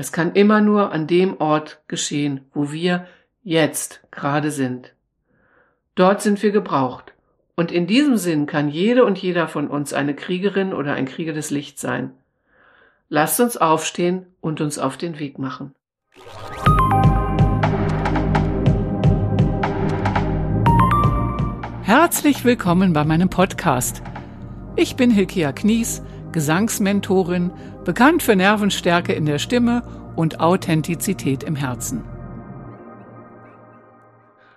Es kann immer nur an dem Ort geschehen, wo wir jetzt gerade sind. Dort sind wir gebraucht. Und in diesem Sinn kann jede und jeder von uns eine Kriegerin oder ein Krieger des Lichts sein. Lasst uns aufstehen und uns auf den Weg machen. Herzlich willkommen bei meinem Podcast. Ich bin Hilkia Knies, Gesangsmentorin, bekannt für Nervenstärke in der Stimme und Authentizität im Herzen.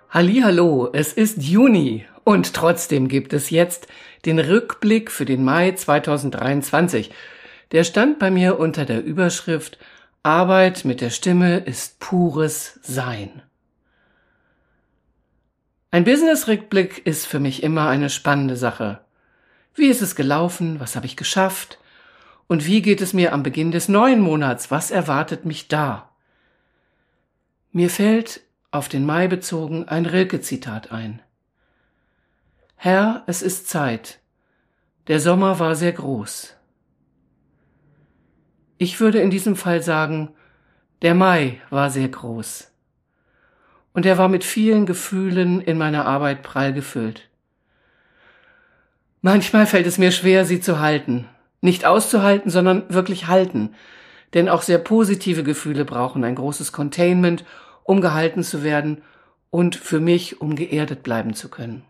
Hallo, es ist Juni und trotzdem gibt es jetzt den Rückblick für den Mai 2023. Der stand bei mir unter der Überschrift Arbeit mit der Stimme ist pures Sein. Ein Business-Rückblick ist für mich immer eine spannende Sache. Wie ist es gelaufen? Was habe ich geschafft? Und wie geht es mir am Beginn des neuen Monats? Was erwartet mich da? Mir fällt auf den Mai bezogen ein Rilke-Zitat ein. Herr, es ist Zeit. Der Sommer war sehr groß. Ich würde in diesem Fall sagen, der Mai war sehr groß. Und er war mit vielen Gefühlen in meiner Arbeit prall gefüllt. Manchmal fällt es mir schwer, sie zu halten. Nicht auszuhalten, sondern wirklich halten. Denn auch sehr positive Gefühle brauchen ein großes Containment, um gehalten zu werden und für mich, um geerdet bleiben zu können.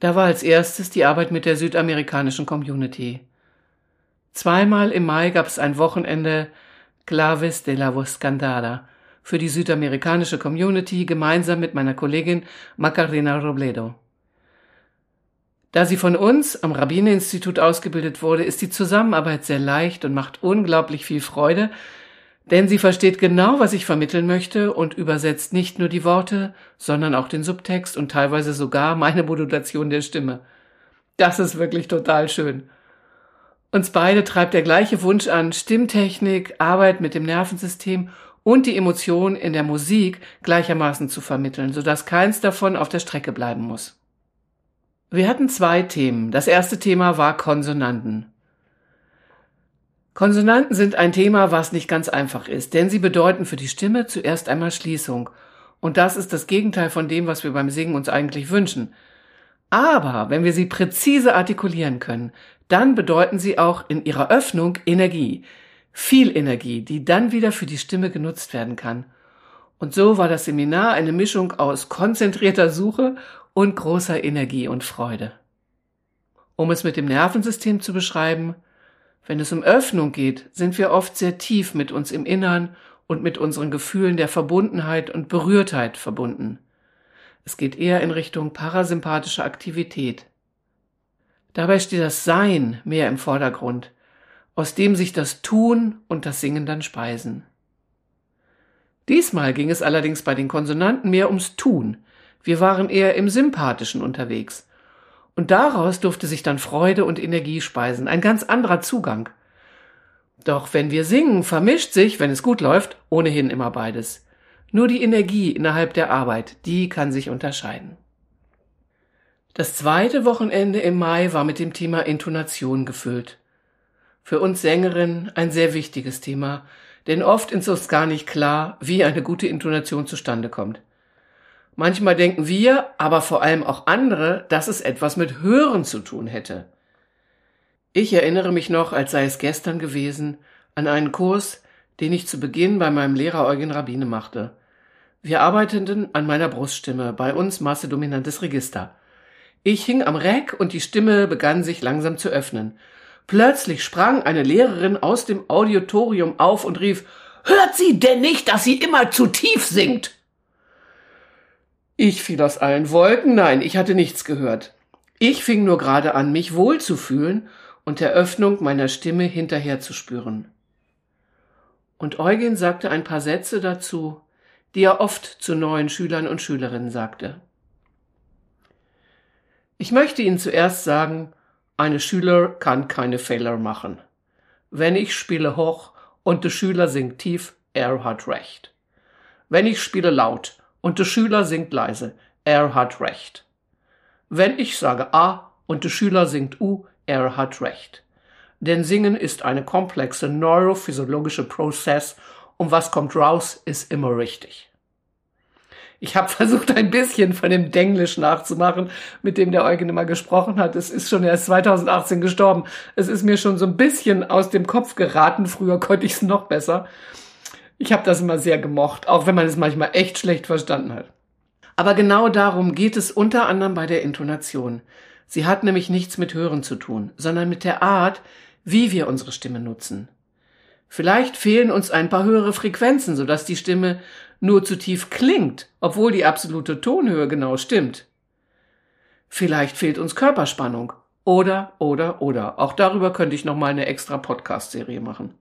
Da war als erstes die Arbeit mit der südamerikanischen Community. Zweimal im Mai gab es ein Wochenende Claves de la Voz Cantada für die südamerikanische Community gemeinsam mit meiner Kollegin Macarena Robledo. Da sie von uns am Rabbinerinstitut ausgebildet wurde, ist die Zusammenarbeit sehr leicht und macht unglaublich viel Freude, denn sie versteht genau, was ich vermitteln möchte und übersetzt nicht nur die Worte, sondern auch den Subtext und teilweise sogar meine Modulation der Stimme. Das ist wirklich total schön. Uns beide treibt der gleiche Wunsch an, Stimmtechnik, Arbeit mit dem Nervensystem und die Emotion in der Musik gleichermaßen zu vermitteln, sodass keins davon auf der Strecke bleiben muss. Wir hatten zwei Themen. Das erste Thema war Konsonanten. Konsonanten sind ein Thema, was nicht ganz einfach ist, denn sie bedeuten für die Stimme zuerst einmal Schließung. Und das ist das Gegenteil von dem, was wir beim Singen uns eigentlich wünschen. Aber wenn wir sie präzise artikulieren können, dann bedeuten sie auch in ihrer Öffnung Energie. Viel Energie, die dann wieder für die Stimme genutzt werden kann. Und so war das Seminar eine Mischung aus konzentrierter Suche und großer Energie und Freude. Um es mit dem Nervensystem zu beschreiben, wenn es um Öffnung geht, sind wir oft sehr tief mit uns im Innern und mit unseren Gefühlen der Verbundenheit und Berührtheit verbunden. Es geht eher in Richtung parasympathische Aktivität. Dabei steht das Sein mehr im Vordergrund, aus dem sich das Tun und das Singen dann speisen. Diesmal ging es allerdings bei den Konsonanten mehr ums Tun, wir waren eher im Sympathischen unterwegs. Und daraus durfte sich dann Freude und Energie speisen, ein ganz anderer Zugang. Doch wenn wir singen, vermischt sich, wenn es gut läuft, ohnehin immer beides. Nur die Energie innerhalb der Arbeit, die kann sich unterscheiden. Das zweite Wochenende im Mai war mit dem Thema Intonation gefüllt. Für uns Sängerinnen ein sehr wichtiges Thema, denn oft ist uns gar nicht klar, wie eine gute Intonation zustande kommt. Manchmal denken wir, aber vor allem auch andere, dass es etwas mit Hören zu tun hätte. Ich erinnere mich noch, als sei es gestern gewesen, an einen Kurs, den ich zu Beginn bei meinem Lehrer Eugen Rabbine machte. Wir arbeiteten an meiner Bruststimme, bei uns massedominantes Register. Ich hing am Reck und die Stimme begann sich langsam zu öffnen. Plötzlich sprang eine Lehrerin aus dem Auditorium auf und rief, Hört sie denn nicht, dass sie immer zu tief singt? Ich fiel aus allen Wolken, nein, ich hatte nichts gehört. Ich fing nur gerade an, mich wohlzufühlen und der Öffnung meiner Stimme hinterher zu spüren. Und Eugen sagte ein paar Sätze dazu, die er oft zu neuen Schülern und Schülerinnen sagte. Ich möchte Ihnen zuerst sagen, eine Schüler kann keine Fehler machen. Wenn ich spiele hoch und der Schüler singt tief, er hat recht. Wenn ich spiele laut und der Schüler singt leise. Er hat recht. Wenn ich sage A und der Schüler singt U, er hat recht. denn Singen ist eine komplexe neurophysiologische Prozess und was kommt raus, ist immer richtig. Ich habe versucht, ein bisschen von dem Denglisch nachzumachen, mit dem der Eugen immer gesprochen hat. Es ist schon erst 2018 gestorben. Es ist mir schon so ein bisschen aus dem Kopf geraten. Früher konnte ich es noch besser. Ich habe das immer sehr gemocht, auch wenn man es manchmal echt schlecht verstanden hat. Aber genau darum geht es unter anderem bei der Intonation. Sie hat nämlich nichts mit Hören zu tun, sondern mit der Art, wie wir unsere Stimme nutzen. Vielleicht fehlen uns ein paar höhere Frequenzen, sodass die Stimme nur zu tief klingt, obwohl die absolute Tonhöhe genau stimmt. Vielleicht fehlt uns Körperspannung. Oder, oder, oder. Auch darüber könnte ich noch mal eine extra Podcast-Serie machen.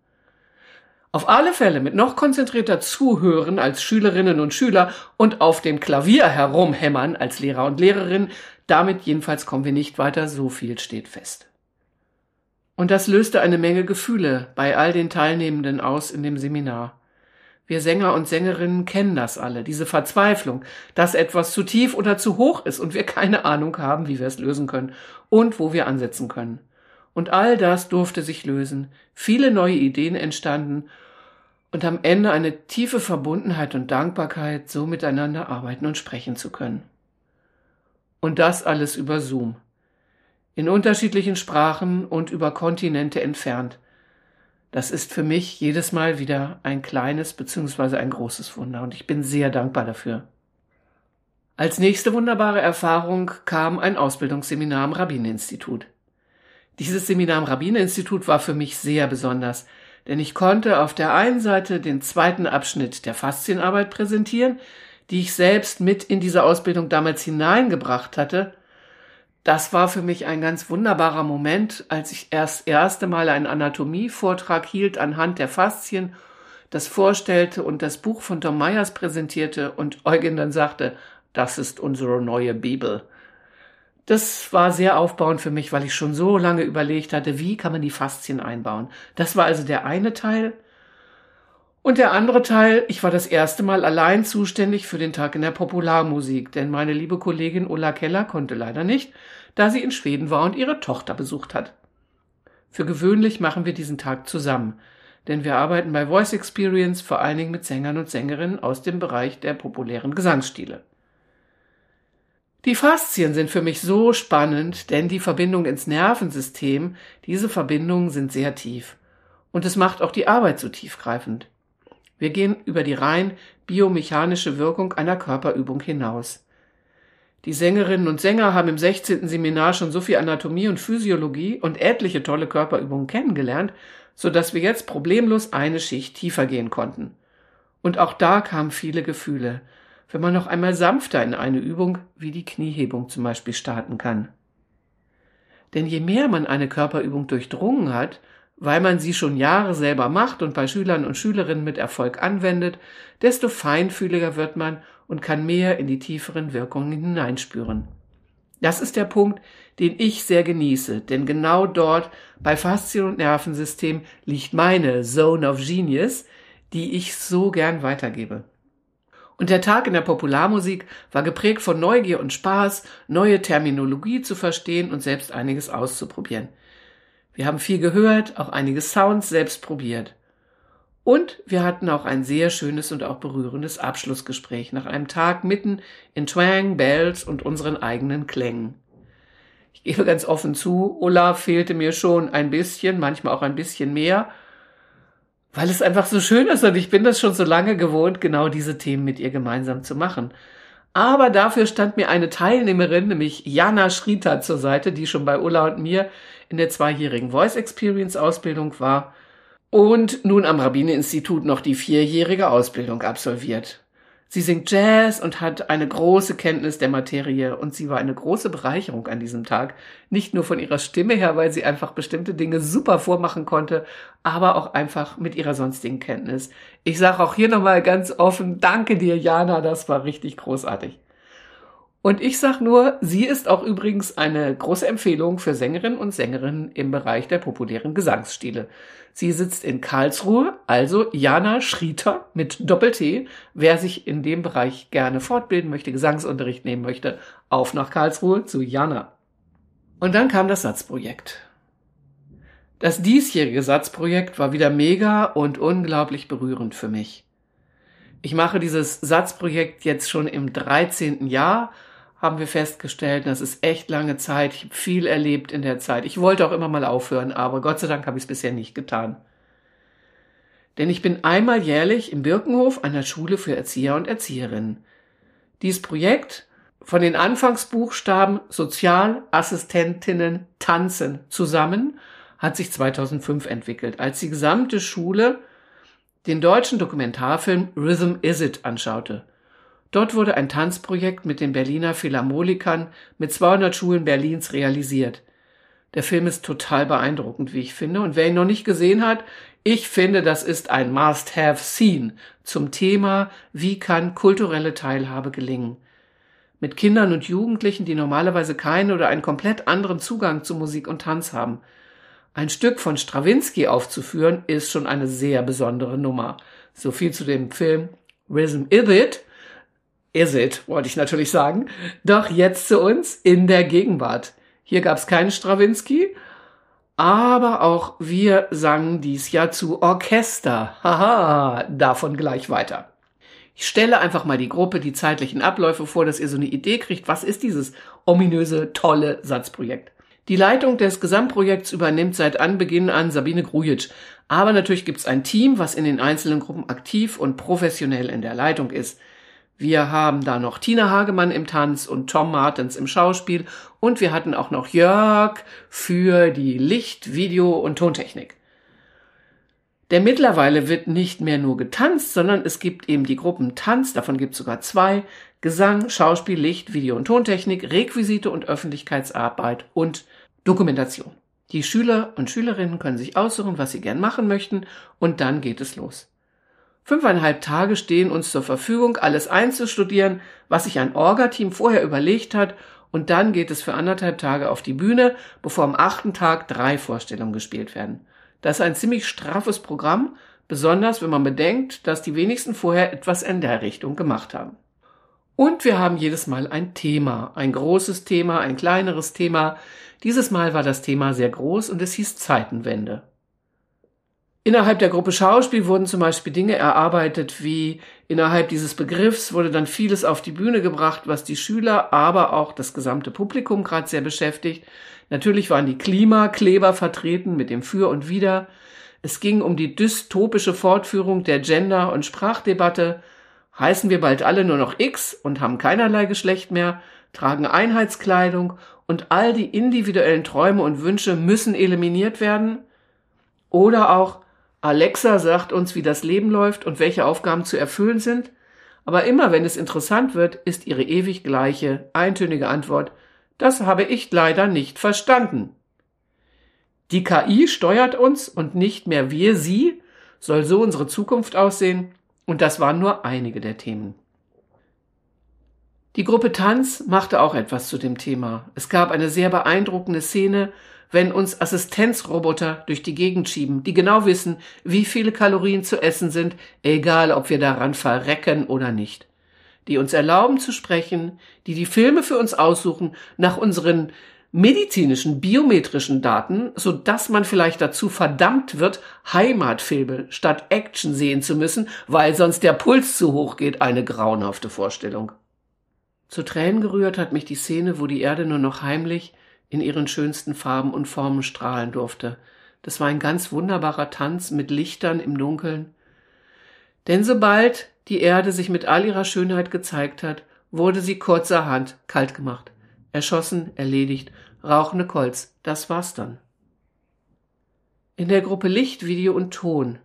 Auf alle Fälle mit noch konzentrierter Zuhören als Schülerinnen und Schüler und auf dem Klavier herumhämmern als Lehrer und Lehrerin, damit jedenfalls kommen wir nicht weiter, so viel steht fest. Und das löste eine Menge Gefühle bei all den Teilnehmenden aus in dem Seminar. Wir Sänger und Sängerinnen kennen das alle, diese Verzweiflung, dass etwas zu tief oder zu hoch ist und wir keine Ahnung haben, wie wir es lösen können und wo wir ansetzen können. Und all das durfte sich lösen, viele neue Ideen entstanden und am Ende eine tiefe Verbundenheit und Dankbarkeit, so miteinander arbeiten und sprechen zu können. Und das alles über Zoom. In unterschiedlichen Sprachen und über Kontinente entfernt. Das ist für mich jedes Mal wieder ein kleines bzw. ein großes Wunder und ich bin sehr dankbar dafür. Als nächste wunderbare Erfahrung kam ein Ausbildungsseminar am Rabbininstitut. Dieses Seminar am Rabbininstitut war für mich sehr besonders, denn ich konnte auf der einen Seite den zweiten Abschnitt der Faszienarbeit präsentieren, die ich selbst mit in diese Ausbildung damals hineingebracht hatte, das war für mich ein ganz wunderbarer Moment, als ich erst erste Mal einen Anatomievortrag hielt anhand der Faszien, das vorstellte und das Buch von Tom Myers präsentierte und Eugen dann sagte, das ist unsere neue Bibel. Das war sehr aufbauend für mich, weil ich schon so lange überlegt hatte, wie kann man die Faszien einbauen. Das war also der eine Teil. Und der andere Teil, ich war das erste Mal allein zuständig für den Tag in der Popularmusik, denn meine liebe Kollegin Ulla Keller konnte leider nicht, da sie in Schweden war und ihre Tochter besucht hat. Für gewöhnlich machen wir diesen Tag zusammen, denn wir arbeiten bei Voice Experience vor allen Dingen mit Sängern und Sängerinnen aus dem Bereich der populären Gesangsstile. Die Faszien sind für mich so spannend, denn die Verbindung ins Nervensystem, diese Verbindungen sind sehr tief. Und es macht auch die Arbeit so tiefgreifend. Wir gehen über die rein biomechanische Wirkung einer Körperübung hinaus. Die Sängerinnen und Sänger haben im 16. Seminar schon so viel Anatomie und Physiologie und etliche tolle Körperübungen kennengelernt, so dass wir jetzt problemlos eine Schicht tiefer gehen konnten. Und auch da kamen viele Gefühle, wenn man noch einmal sanfter in eine Übung wie die Kniehebung zum Beispiel starten kann. Denn je mehr man eine Körperübung durchdrungen hat, weil man sie schon Jahre selber macht und bei Schülern und Schülerinnen mit Erfolg anwendet, desto feinfühliger wird man und kann mehr in die tieferen Wirkungen hineinspüren. Das ist der Punkt, den ich sehr genieße, denn genau dort bei Faszien und Nervensystem liegt meine Zone of Genius, die ich so gern weitergebe. Und der Tag in der Popularmusik war geprägt von Neugier und Spaß, neue Terminologie zu verstehen und selbst einiges auszuprobieren. Wir haben viel gehört, auch einige Sounds selbst probiert. Und wir hatten auch ein sehr schönes und auch berührendes Abschlussgespräch nach einem Tag mitten in Twang, Bells und unseren eigenen Klängen. Ich gebe ganz offen zu, Olaf fehlte mir schon ein bisschen, manchmal auch ein bisschen mehr, weil es einfach so schön ist und ich bin das schon so lange gewohnt, genau diese Themen mit ihr gemeinsam zu machen. Aber dafür stand mir eine Teilnehmerin, nämlich Jana Schrita zur Seite, die schon bei Ulla und mir in der zweijährigen Voice Experience Ausbildung war und nun am Rabbine-Institut noch die vierjährige Ausbildung absolviert. Sie singt Jazz und hat eine große Kenntnis der Materie und sie war eine große Bereicherung an diesem Tag. Nicht nur von ihrer Stimme her, weil sie einfach bestimmte Dinge super vormachen konnte, aber auch einfach mit ihrer sonstigen Kenntnis. Ich sage auch hier nochmal ganz offen, danke dir, Jana, das war richtig großartig. Und ich sag nur, sie ist auch übrigens eine große Empfehlung für Sängerinnen und Sängerinnen im Bereich der populären Gesangsstile. Sie sitzt in Karlsruhe, also Jana Schrieter mit Doppel-T. Wer sich in dem Bereich gerne fortbilden möchte, Gesangsunterricht nehmen möchte, auf nach Karlsruhe zu Jana. Und dann kam das Satzprojekt. Das diesjährige Satzprojekt war wieder mega und unglaublich berührend für mich. Ich mache dieses Satzprojekt jetzt schon im 13. Jahr, haben wir festgestellt. Das ist echt lange Zeit. Ich habe viel erlebt in der Zeit. Ich wollte auch immer mal aufhören, aber Gott sei Dank habe ich es bisher nicht getan. Denn ich bin einmal jährlich im Birkenhof einer Schule für Erzieher und Erzieherinnen. Dieses Projekt von den Anfangsbuchstaben Sozialassistentinnen tanzen zusammen hat sich 2005 entwickelt, als die gesamte Schule den deutschen Dokumentarfilm Rhythm Is It anschaute. Dort wurde ein Tanzprojekt mit den Berliner Philharmonikern mit 200 Schulen Berlins realisiert. Der Film ist total beeindruckend, wie ich finde. Und wer ihn noch nicht gesehen hat, ich finde, das ist ein Must-Have-Scene zum Thema, wie kann kulturelle Teilhabe gelingen. Mit Kindern und Jugendlichen, die normalerweise keinen oder einen komplett anderen Zugang zu Musik und Tanz haben. Ein Stück von Strawinski aufzuführen, ist schon eine sehr besondere Nummer. So viel zu dem Film Rhythm Is It. Is it, wollte ich natürlich sagen. Doch jetzt zu uns in der Gegenwart. Hier gab es keinen Strawinski, aber auch wir sangen dies Jahr zu Orchester. Haha, davon gleich weiter. Ich stelle einfach mal die Gruppe, die zeitlichen Abläufe vor, dass ihr so eine Idee kriegt, was ist dieses ominöse, tolle Satzprojekt. Die Leitung des Gesamtprojekts übernimmt seit Anbeginn an Sabine Grujic. Aber natürlich gibt es ein Team, was in den einzelnen Gruppen aktiv und professionell in der Leitung ist. Wir haben da noch Tina Hagemann im Tanz und Tom Martens im Schauspiel und wir hatten auch noch Jörg für die Licht-, Video- und Tontechnik. Denn mittlerweile wird nicht mehr nur getanzt, sondern es gibt eben die Gruppen Tanz, davon gibt es sogar zwei, Gesang, Schauspiel, Licht, Video- und Tontechnik, Requisite und Öffentlichkeitsarbeit und Dokumentation. Die Schüler und Schülerinnen können sich aussuchen, was sie gern machen möchten und dann geht es los. Fünfeinhalb Tage stehen uns zur Verfügung, alles einzustudieren, was sich ein Orga-Team vorher überlegt hat und dann geht es für anderthalb Tage auf die Bühne, bevor am achten Tag drei Vorstellungen gespielt werden. Das ist ein ziemlich straffes Programm, besonders wenn man bedenkt, dass die wenigsten vorher etwas in der Richtung gemacht haben. Und wir haben jedes Mal ein Thema, ein großes Thema, ein kleineres Thema. Dieses Mal war das Thema sehr groß und es hieß Zeitenwende. Innerhalb der Gruppe Schauspiel wurden zum Beispiel Dinge erarbeitet, wie innerhalb dieses Begriffs wurde dann vieles auf die Bühne gebracht, was die Schüler, aber auch das gesamte Publikum gerade sehr beschäftigt. Natürlich waren die Klimakleber vertreten mit dem Für und Wider. Es ging um die dystopische Fortführung der Gender- und Sprachdebatte, heißen wir bald alle nur noch X und haben keinerlei Geschlecht mehr, tragen Einheitskleidung und all die individuellen Träume und Wünsche müssen eliminiert werden? Oder auch Alexa sagt uns, wie das Leben läuft und welche Aufgaben zu erfüllen sind? Aber immer wenn es interessant wird, ist ihre ewig gleiche, eintönige Antwort, das habe ich leider nicht verstanden. Die KI steuert uns und nicht mehr wir sie, soll so unsere Zukunft aussehen, und das waren nur einige der Themen. Die Gruppe Tanz machte auch etwas zu dem Thema. Es gab eine sehr beeindruckende Szene, wenn uns Assistenzroboter durch die Gegend schieben, die genau wissen, wie viele Kalorien zu essen sind, egal ob wir daran verrecken oder nicht. Die uns erlauben zu sprechen, die die Filme für uns aussuchen nach unseren medizinischen, biometrischen Daten, so dass man vielleicht dazu verdammt wird, Heimatfilme statt Action sehen zu müssen, weil sonst der Puls zu hoch geht, eine grauenhafte Vorstellung. Zu Tränen gerührt hat mich die Szene, wo die Erde nur noch heimlich in ihren schönsten Farben und Formen strahlen durfte. Das war ein ganz wunderbarer Tanz mit Lichtern im Dunkeln. Denn sobald die Erde sich mit all ihrer Schönheit gezeigt hat, wurde sie kurzerhand kalt gemacht erschossen, erledigt, rauchende Kolz, das war's dann. In der Gruppe Licht, Video und Ton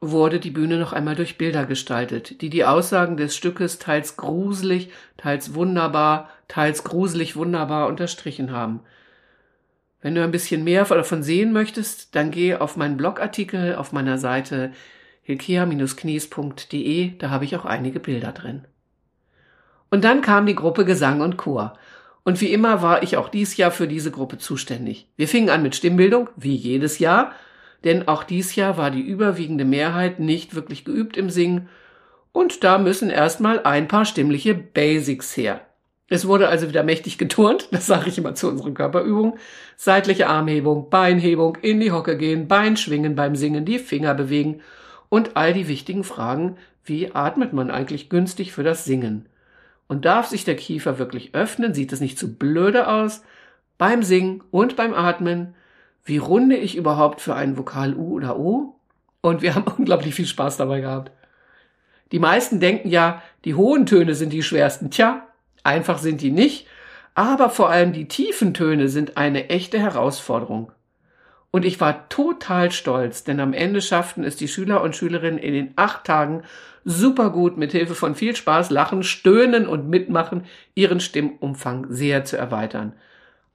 wurde die Bühne noch einmal durch Bilder gestaltet, die die Aussagen des Stückes teils gruselig, teils wunderbar, teils gruselig wunderbar unterstrichen haben. Wenn du ein bisschen mehr davon sehen möchtest, dann geh auf meinen Blogartikel auf meiner Seite hilkea-knies.de, da habe ich auch einige Bilder drin. Und dann kam die Gruppe Gesang und Chor. Und wie immer war ich auch dies Jahr für diese Gruppe zuständig. Wir fingen an mit Stimmbildung, wie jedes Jahr, denn auch dies Jahr war die überwiegende Mehrheit nicht wirklich geübt im Singen und da müssen erstmal ein paar stimmliche Basics her. Es wurde also wieder mächtig geturnt, das sage ich immer zu unseren Körperübungen. Seitliche Armhebung, Beinhebung, in die Hocke gehen, Bein schwingen beim Singen, die Finger bewegen und all die wichtigen Fragen, wie atmet man eigentlich günstig für das Singen? Und darf sich der Kiefer wirklich öffnen? Sieht es nicht zu blöde aus? Beim Singen und beim Atmen. Wie runde ich überhaupt für ein Vokal U oder O? Und wir haben unglaublich viel Spaß dabei gehabt. Die meisten denken ja, die hohen Töne sind die schwersten. Tja, einfach sind die nicht. Aber vor allem die tiefen Töne sind eine echte Herausforderung. Und ich war total stolz, denn am Ende schafften es die Schüler und Schülerinnen in den acht Tagen super gut mit Hilfe von viel Spaß, Lachen, Stöhnen und Mitmachen ihren Stimmumfang sehr zu erweitern.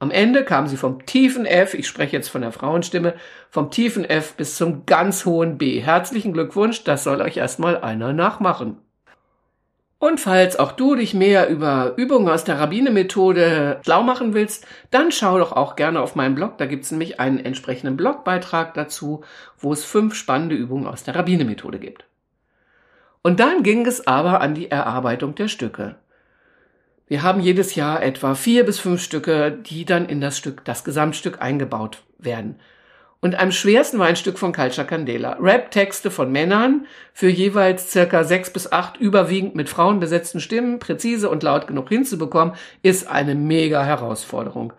Am Ende kamen sie vom tiefen F, ich spreche jetzt von der Frauenstimme, vom tiefen F bis zum ganz hohen B. Herzlichen Glückwunsch, das soll euch erstmal einer nachmachen. Und falls auch du dich mehr über Übungen aus der Rabbine-Methode schlau machen willst, dann schau doch auch gerne auf meinen Blog. Da gibt's nämlich einen entsprechenden Blogbeitrag dazu, wo es fünf spannende Übungen aus der Rabbine-Methode gibt. Und dann ging es aber an die Erarbeitung der Stücke. Wir haben jedes Jahr etwa vier bis fünf Stücke, die dann in das Stück, das Gesamtstück eingebaut werden. Und am schwersten war ein Stück von Calcia Candela. Rap-Texte von Männern für jeweils circa sechs bis acht überwiegend mit Frauen besetzten Stimmen präzise und laut genug hinzubekommen, ist eine mega Herausforderung.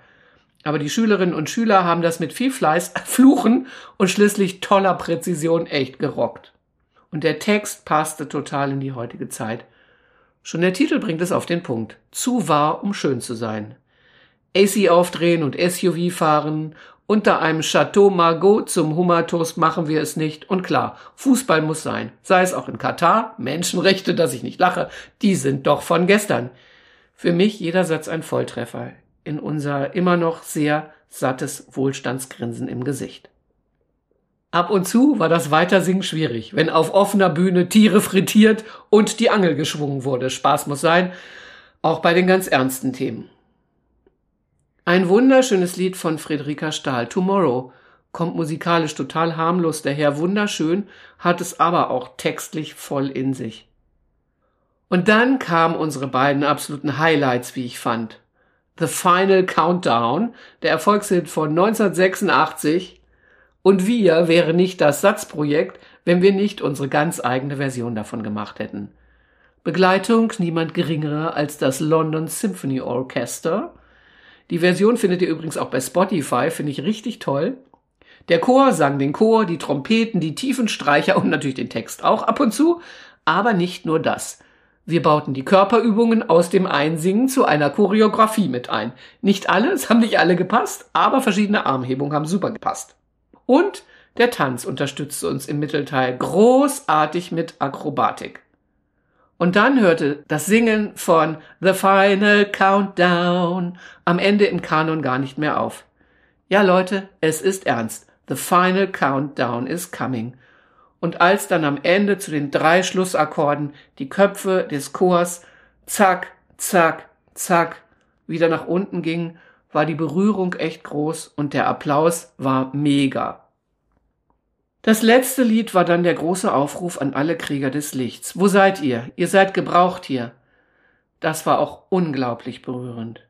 Aber die Schülerinnen und Schüler haben das mit viel Fleiß, Fluchen und schließlich toller Präzision echt gerockt. Und der Text passte total in die heutige Zeit. Schon der Titel bringt es auf den Punkt. Zu wahr, um schön zu sein. AC aufdrehen und SUV fahren unter einem Chateau Margaux zum Hummertoast machen wir es nicht. Und klar, Fußball muss sein. Sei es auch in Katar, Menschenrechte, dass ich nicht lache, die sind doch von gestern. Für mich jeder Satz ein Volltreffer in unser immer noch sehr sattes Wohlstandsgrinsen im Gesicht. Ab und zu war das Weitersingen schwierig, wenn auf offener Bühne Tiere frittiert und die Angel geschwungen wurde. Spaß muss sein, auch bei den ganz ernsten Themen. Ein wunderschönes Lied von Friederika Stahl, Tomorrow, kommt musikalisch total harmlos daher, wunderschön, hat es aber auch textlich voll in sich. Und dann kamen unsere beiden absoluten Highlights, wie ich fand. The Final Countdown, der Erfolgshit von 1986. Und wir wäre nicht das Satzprojekt, wenn wir nicht unsere ganz eigene Version davon gemacht hätten. Begleitung niemand geringerer als das London Symphony Orchester, die Version findet ihr übrigens auch bei Spotify, finde ich richtig toll. Der Chor sang den Chor, die Trompeten, die Tiefenstreicher und natürlich den Text auch ab und zu. Aber nicht nur das. Wir bauten die Körperübungen aus dem Einsingen zu einer Choreografie mit ein. Nicht alle, es haben nicht alle gepasst, aber verschiedene Armhebungen haben super gepasst. Und der Tanz unterstützte uns im Mittelteil großartig mit Akrobatik. Und dann hörte das Singen von The Final Countdown am Ende im Kanon gar nicht mehr auf. Ja, Leute, es ist ernst. The Final Countdown is coming. Und als dann am Ende zu den drei Schlussakkorden die Köpfe des Chors zack, zack, zack wieder nach unten gingen, war die Berührung echt groß und der Applaus war mega. Das letzte Lied war dann der große Aufruf an alle Krieger des Lichts. Wo seid ihr? Ihr seid gebraucht hier. Das war auch unglaublich berührend.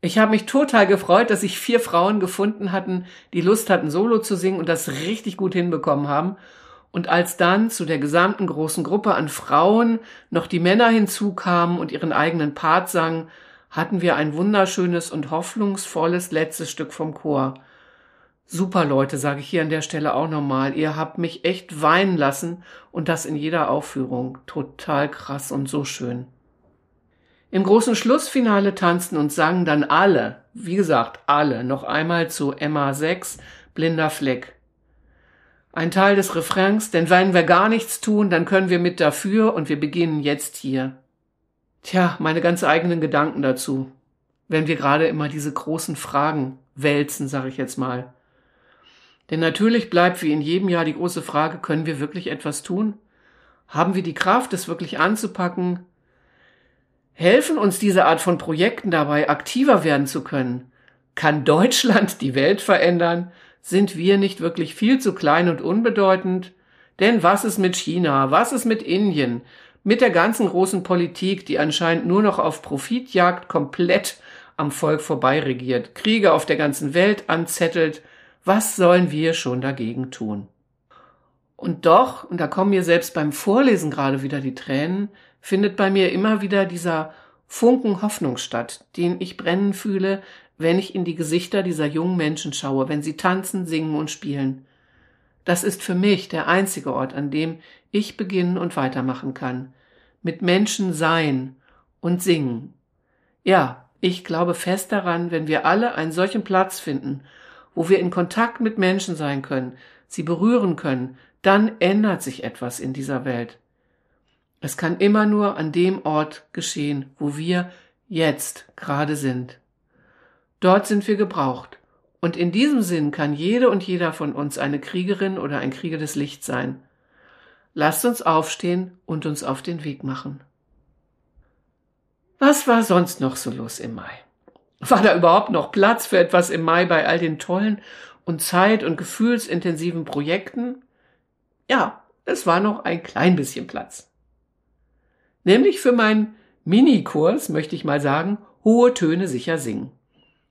Ich habe mich total gefreut, dass sich vier Frauen gefunden hatten, die Lust hatten, Solo zu singen und das richtig gut hinbekommen haben. Und als dann zu der gesamten großen Gruppe an Frauen noch die Männer hinzukamen und ihren eigenen Part sangen, hatten wir ein wunderschönes und hoffnungsvolles letztes Stück vom Chor. Super Leute, sage ich hier an der Stelle auch nochmal. Ihr habt mich echt weinen lassen und das in jeder Aufführung. Total krass und so schön. Im großen Schlussfinale tanzten und sangen dann alle, wie gesagt, alle, noch einmal zu Emma 6, Blinder Fleck. Ein Teil des Refrains, denn wenn wir gar nichts tun, dann können wir mit dafür und wir beginnen jetzt hier. Tja, meine ganz eigenen Gedanken dazu, wenn wir gerade immer diese großen Fragen wälzen, sage ich jetzt mal. Denn natürlich bleibt wie in jedem Jahr die große Frage, können wir wirklich etwas tun? Haben wir die Kraft, es wirklich anzupacken? Helfen uns diese Art von Projekten dabei, aktiver werden zu können? Kann Deutschland die Welt verändern? Sind wir nicht wirklich viel zu klein und unbedeutend? Denn was ist mit China? Was ist mit Indien? Mit der ganzen großen Politik, die anscheinend nur noch auf Profitjagd komplett am Volk vorbei regiert, Kriege auf der ganzen Welt anzettelt, was sollen wir schon dagegen tun? Und doch, und da kommen mir selbst beim Vorlesen gerade wieder die Tränen, findet bei mir immer wieder dieser Funken Hoffnung statt, den ich brennen fühle, wenn ich in die Gesichter dieser jungen Menschen schaue, wenn sie tanzen, singen und spielen. Das ist für mich der einzige Ort, an dem ich beginnen und weitermachen kann. Mit Menschen sein und singen. Ja, ich glaube fest daran, wenn wir alle einen solchen Platz finden, wo wir in Kontakt mit Menschen sein können, sie berühren können, dann ändert sich etwas in dieser Welt. Es kann immer nur an dem Ort geschehen, wo wir jetzt gerade sind. Dort sind wir gebraucht. Und in diesem Sinn kann jede und jeder von uns eine Kriegerin oder ein Krieger des Lichts sein. Lasst uns aufstehen und uns auf den Weg machen. Was war sonst noch so los im Mai? War da überhaupt noch Platz für etwas im Mai bei all den tollen und zeit- und gefühlsintensiven Projekten? Ja, es war noch ein klein bisschen Platz. Nämlich für meinen Minikurs, möchte ich mal sagen, hohe Töne sicher singen.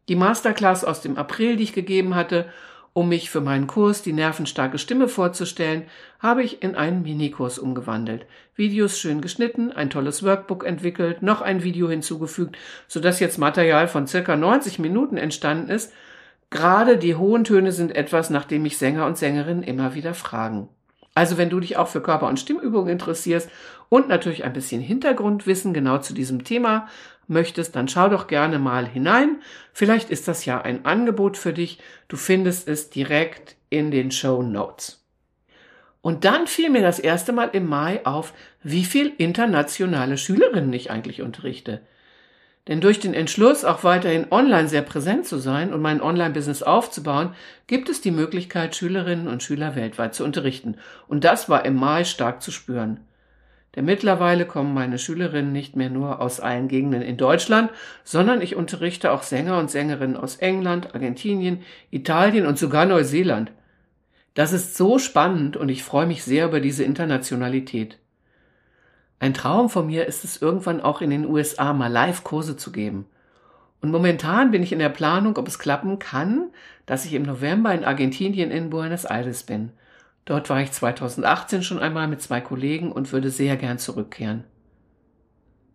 Die Masterclass aus dem April, die ich gegeben hatte, um mich für meinen Kurs die nervenstarke Stimme vorzustellen, habe ich in einen Minikurs umgewandelt. Videos schön geschnitten, ein tolles Workbook entwickelt, noch ein Video hinzugefügt, sodass jetzt Material von circa 90 Minuten entstanden ist. Gerade die hohen Töne sind etwas, nach dem mich Sänger und Sängerinnen immer wieder fragen. Also wenn du dich auch für Körper- und Stimmübungen interessierst und natürlich ein bisschen Hintergrundwissen genau zu diesem Thema möchtest, dann schau doch gerne mal hinein. Vielleicht ist das ja ein Angebot für dich. Du findest es direkt in den Show Notes. Und dann fiel mir das erste Mal im Mai auf, wie viel internationale Schülerinnen ich eigentlich unterrichte. Denn durch den Entschluss, auch weiterhin online sehr präsent zu sein und mein Online-Business aufzubauen, gibt es die Möglichkeit, Schülerinnen und Schüler weltweit zu unterrichten. Und das war im Mai stark zu spüren. Denn mittlerweile kommen meine Schülerinnen nicht mehr nur aus allen Gegenden in Deutschland, sondern ich unterrichte auch Sänger und Sängerinnen aus England, Argentinien, Italien und sogar Neuseeland. Das ist so spannend und ich freue mich sehr über diese Internationalität. Ein Traum von mir ist es irgendwann auch in den USA mal Live-Kurse zu geben. Und momentan bin ich in der Planung, ob es klappen kann, dass ich im November in Argentinien in Buenos Aires bin. Dort war ich 2018 schon einmal mit zwei Kollegen und würde sehr gern zurückkehren.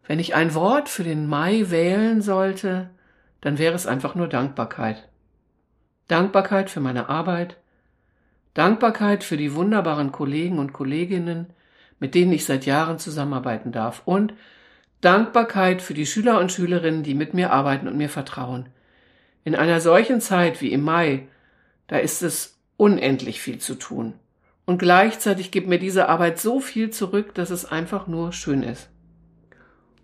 Wenn ich ein Wort für den Mai wählen sollte, dann wäre es einfach nur Dankbarkeit. Dankbarkeit für meine Arbeit, Dankbarkeit für die wunderbaren Kollegen und Kolleginnen, mit denen ich seit Jahren zusammenarbeiten darf. Und Dankbarkeit für die Schüler und Schülerinnen, die mit mir arbeiten und mir vertrauen. In einer solchen Zeit wie im Mai, da ist es unendlich viel zu tun. Und gleichzeitig gibt mir diese Arbeit so viel zurück, dass es einfach nur schön ist.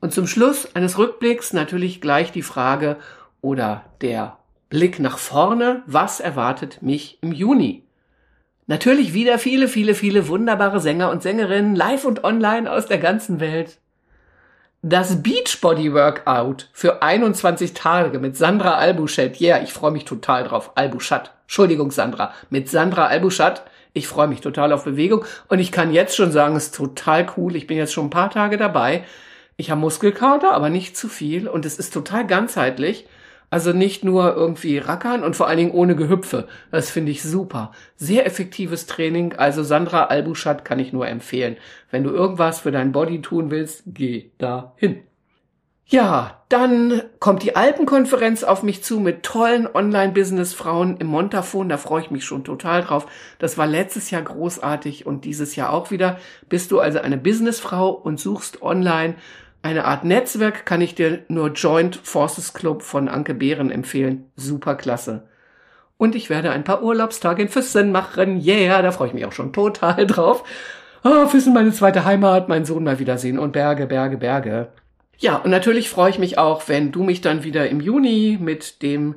Und zum Schluss eines Rückblicks natürlich gleich die Frage oder der Blick nach vorne, was erwartet mich im Juni? Natürlich wieder viele, viele, viele wunderbare Sänger und Sängerinnen, live und online aus der ganzen Welt. Das Beachbody Workout für 21 Tage mit Sandra Albuchet. Ja, yeah, ich freue mich total drauf. Albuchat. Entschuldigung, Sandra. Mit Sandra Albuchat. Ich freue mich total auf Bewegung und ich kann jetzt schon sagen, es ist total cool. Ich bin jetzt schon ein paar Tage dabei. Ich habe Muskelkater, aber nicht zu viel und es ist total ganzheitlich. Also nicht nur irgendwie rackern und vor allen Dingen ohne Gehüpfe. Das finde ich super. Sehr effektives Training. Also Sandra Albuschat kann ich nur empfehlen. Wenn du irgendwas für dein Body tun willst, geh da hin. Ja, dann kommt die Alpenkonferenz auf mich zu mit tollen Online-Business-Frauen im Montafon. Da freue ich mich schon total drauf. Das war letztes Jahr großartig und dieses Jahr auch wieder. Bist du also eine Businessfrau und suchst online eine Art Netzwerk kann ich dir nur Joint Forces Club von Anke Behren empfehlen. Super klasse. Und ich werde ein paar Urlaubstage in Füssen machen. Yeah, da freue ich mich auch schon total drauf. Oh, Füssen, meine zweite Heimat, meinen Sohn mal wiedersehen und Berge, Berge, Berge. Ja, und natürlich freue ich mich auch, wenn du mich dann wieder im Juni mit dem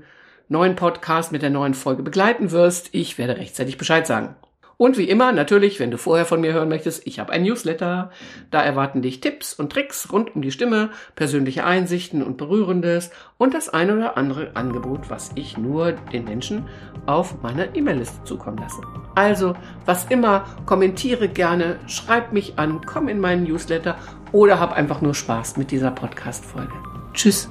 neuen Podcast, mit der neuen Folge begleiten wirst. Ich werde rechtzeitig Bescheid sagen. Und wie immer, natürlich, wenn du vorher von mir hören möchtest, ich habe ein Newsletter. Da erwarten dich Tipps und Tricks rund um die Stimme, persönliche Einsichten und Berührendes und das eine oder andere Angebot, was ich nur den Menschen auf meiner E-Mail-Liste zukommen lasse. Also, was immer, kommentiere gerne, schreib mich an, komm in meinen Newsletter oder hab einfach nur Spaß mit dieser Podcast-Folge. Tschüss!